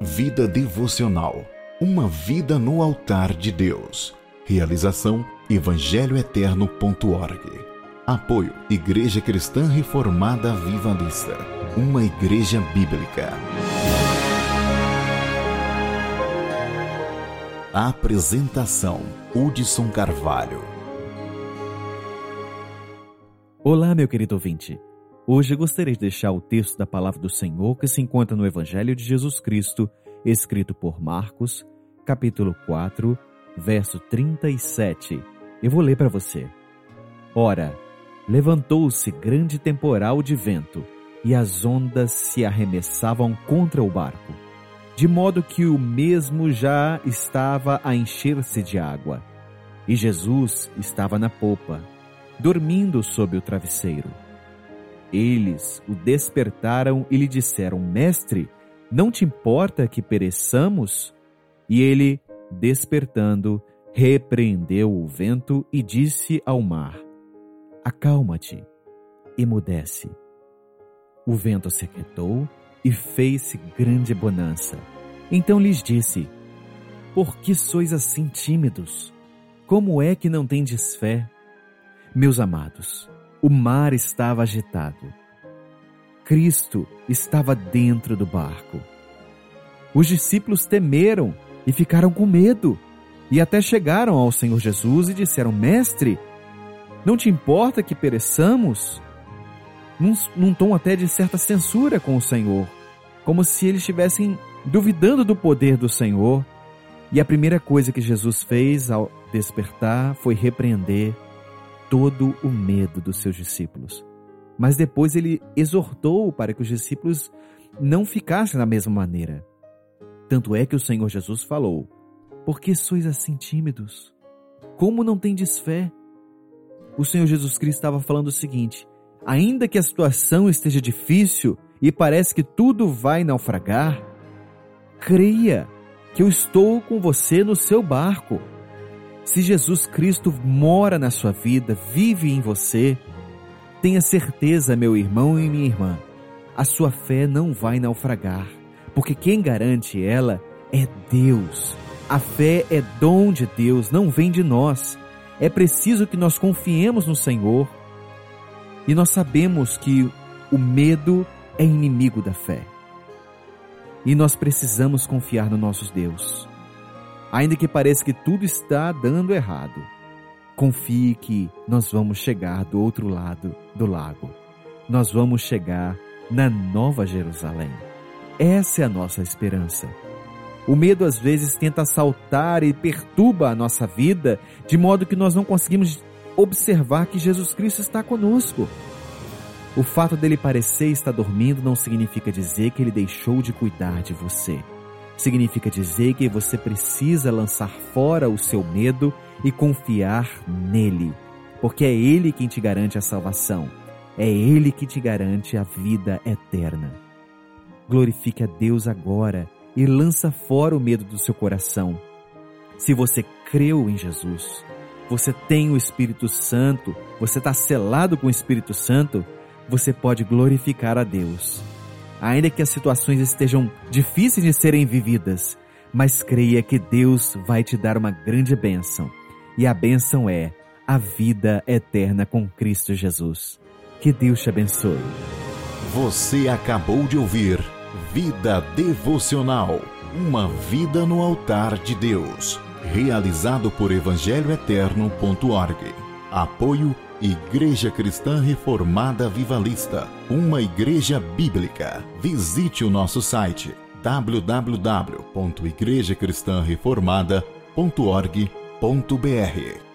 Vida devocional. Uma vida no altar de Deus. Realização evangelhoeterno.org. Apoio Igreja Cristã Reformada Vivalista. Uma igreja bíblica. Apresentação Hudson Carvalho. Olá, meu querido ouvinte. Hoje gostaria de deixar o texto da palavra do Senhor que se encontra no Evangelho de Jesus Cristo, escrito por Marcos, capítulo 4, verso 37. Eu vou ler para você. Ora, levantou-se grande temporal de vento, e as ondas se arremessavam contra o barco, de modo que o mesmo já estava a encher-se de água. E Jesus estava na popa, dormindo sob o travesseiro. Eles o despertaram e lhe disseram: Mestre, não te importa que pereçamos? E ele, despertando, repreendeu o vento e disse ao mar: Acalma-te, emudece. O vento se aquietou e fez-se grande bonança. Então lhes disse: Por que sois assim tímidos? Como é que não tendes fé? Meus amados, o mar estava agitado. Cristo estava dentro do barco. Os discípulos temeram e ficaram com medo, e até chegaram ao Senhor Jesus e disseram: Mestre, não te importa que pereçamos? Num, num tom até de certa censura com o Senhor, como se eles estivessem duvidando do poder do Senhor. E a primeira coisa que Jesus fez ao despertar foi repreender todo o medo dos seus discípulos. Mas depois ele exortou para que os discípulos não ficassem da mesma maneira. Tanto é que o Senhor Jesus falou: Por que sois assim tímidos? Como não tendes fé? O Senhor Jesus Cristo estava falando o seguinte: ainda que a situação esteja difícil e parece que tudo vai naufragar, creia que eu estou com você no seu barco se Jesus Cristo mora na sua vida, vive em você, tenha certeza, meu irmão e minha irmã, a sua fé não vai naufragar, porque quem garante ela é Deus. A fé é dom de Deus, não vem de nós. É preciso que nós confiemos no Senhor. E nós sabemos que o medo é inimigo da fé. E nós precisamos confiar no nosso Deus ainda que pareça que tudo está dando errado. Confie que nós vamos chegar do outro lado do lago. Nós vamos chegar na Nova Jerusalém. Essa é a nossa esperança. O medo às vezes tenta assaltar e perturba a nossa vida, de modo que nós não conseguimos observar que Jesus Cristo está conosco. O fato dele parecer estar dormindo não significa dizer que ele deixou de cuidar de você. Significa dizer que você precisa lançar fora o seu medo e confiar nele, porque é ele quem te garante a salvação, é ele que te garante a vida eterna. Glorifique a Deus agora e lança fora o medo do seu coração. Se você creu em Jesus, você tem o Espírito Santo, você está selado com o Espírito Santo, você pode glorificar a Deus ainda que as situações estejam difíceis de serem vividas, mas creia que Deus vai te dar uma grande bênção. E a bênção é a vida eterna com Cristo Jesus. Que Deus te abençoe. Você acabou de ouvir Vida Devocional Uma vida no altar de Deus. Realizado por evangelhoeterno.org. Apoio Igreja Cristã Reformada Vivalista, uma igreja bíblica. Visite o nosso site www.igrejacristãreformada.org.br.